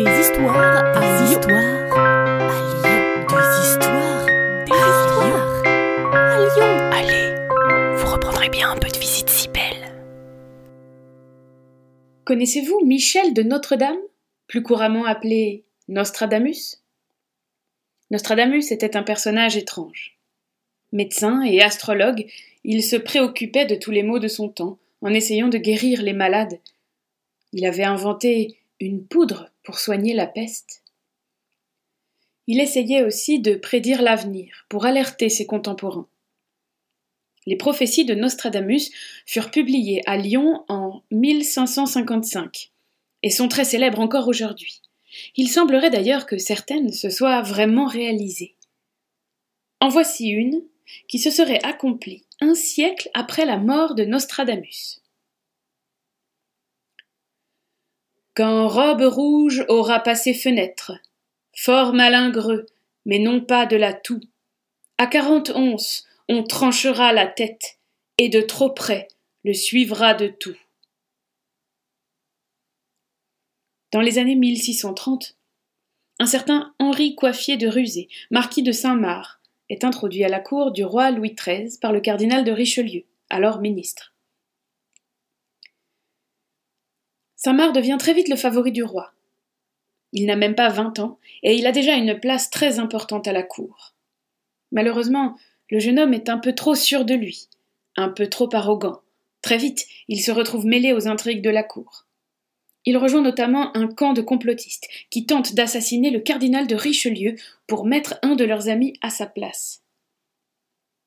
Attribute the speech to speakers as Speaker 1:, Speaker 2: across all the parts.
Speaker 1: Des histoires des histoires à Lyon. Des histoires des histoires à Lyon. Allez, vous reprendrez bien un peu de visite si belle.
Speaker 2: Connaissez-vous Michel de Notre-Dame, plus couramment appelé Nostradamus? Nostradamus était un personnage étrange. Médecin et astrologue, il se préoccupait de tous les maux de son temps, en essayant de guérir les malades. Il avait inventé une poudre soigner la peste. Il essayait aussi de prédire l'avenir, pour alerter ses contemporains. Les prophéties de Nostradamus furent publiées à Lyon en 1555 et sont très célèbres encore aujourd'hui. Il semblerait d'ailleurs que certaines se soient vraiment réalisées. En voici une qui se serait accomplie un siècle après la mort de Nostradamus. Quand robe rouge aura passé fenêtre, fort malingreux, mais non pas de la toux, à quarante onces on tranchera la tête, et de trop près le suivra de tout. Dans les années 1630, un certain Henri Coiffier de Rusé, marquis de Saint-Marc, est introduit à la cour du roi Louis XIII par le cardinal de Richelieu, alors ministre. Saint-Marc devient très vite le favori du roi. Il n'a même pas vingt ans, et il a déjà une place très importante à la cour. Malheureusement, le jeune homme est un peu trop sûr de lui, un peu trop arrogant. Très vite, il se retrouve mêlé aux intrigues de la cour. Il rejoint notamment un camp de complotistes qui tentent d'assassiner le cardinal de Richelieu pour mettre un de leurs amis à sa place.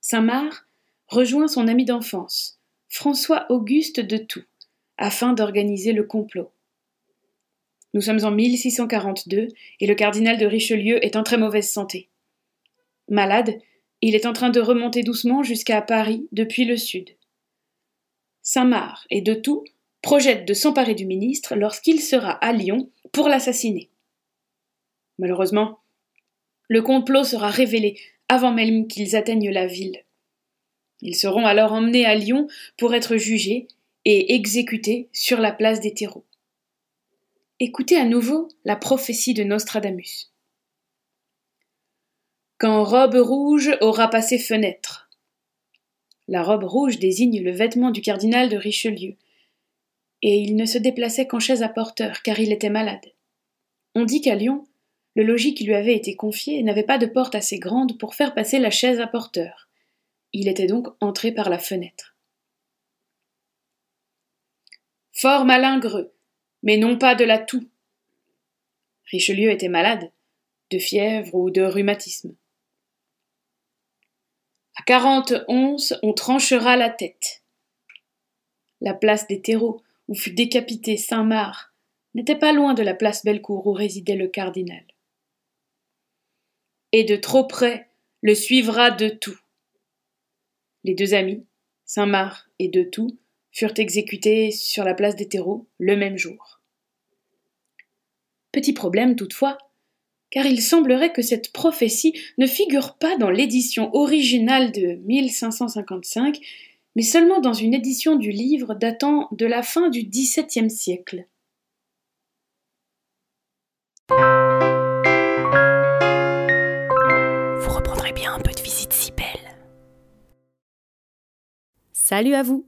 Speaker 2: Saint-Marc rejoint son ami d'enfance, François Auguste de Toux, afin d'organiser le complot. Nous sommes en 1642 et le cardinal de Richelieu est en très mauvaise santé. Malade, il est en train de remonter doucement jusqu'à Paris depuis le sud. Saint-Marc et de Toux projette de s'emparer du ministre lorsqu'il sera à Lyon pour l'assassiner. Malheureusement, le complot sera révélé avant même qu'ils atteignent la ville. Ils seront alors emmenés à Lyon pour être jugés et exécutés sur la place des terreaux. Écoutez à nouveau la prophétie de Nostradamus. Quand robe rouge aura passé fenêtre. La robe rouge désigne le vêtement du cardinal de Richelieu, et il ne se déplaçait qu'en chaise à porteur, car il était malade. On dit qu'à Lyon, le logis qui lui avait été confié n'avait pas de porte assez grande pour faire passer la chaise à porteur. Il était donc entré par la fenêtre. Fort malingreux, mais non pas de la toux. Richelieu était malade, de fièvre ou de rhumatisme. À quarante onces, on tranchera la tête. La place des terreaux, où fut décapité Saint-Marc, n'était pas loin de la place Bellecour où résidait le cardinal. Et de trop près le suivra de tout. Les deux amis, Saint-Marc et de tout, furent exécutés sur la place des terreaux le même jour. Petit problème toutefois, car il semblerait que cette prophétie ne figure pas dans l'édition originale de 1555 mais seulement dans une édition du livre datant de la fin du XVIIe siècle.
Speaker 1: Vous reprendrez bien un peu de visite si belle.
Speaker 3: Salut à vous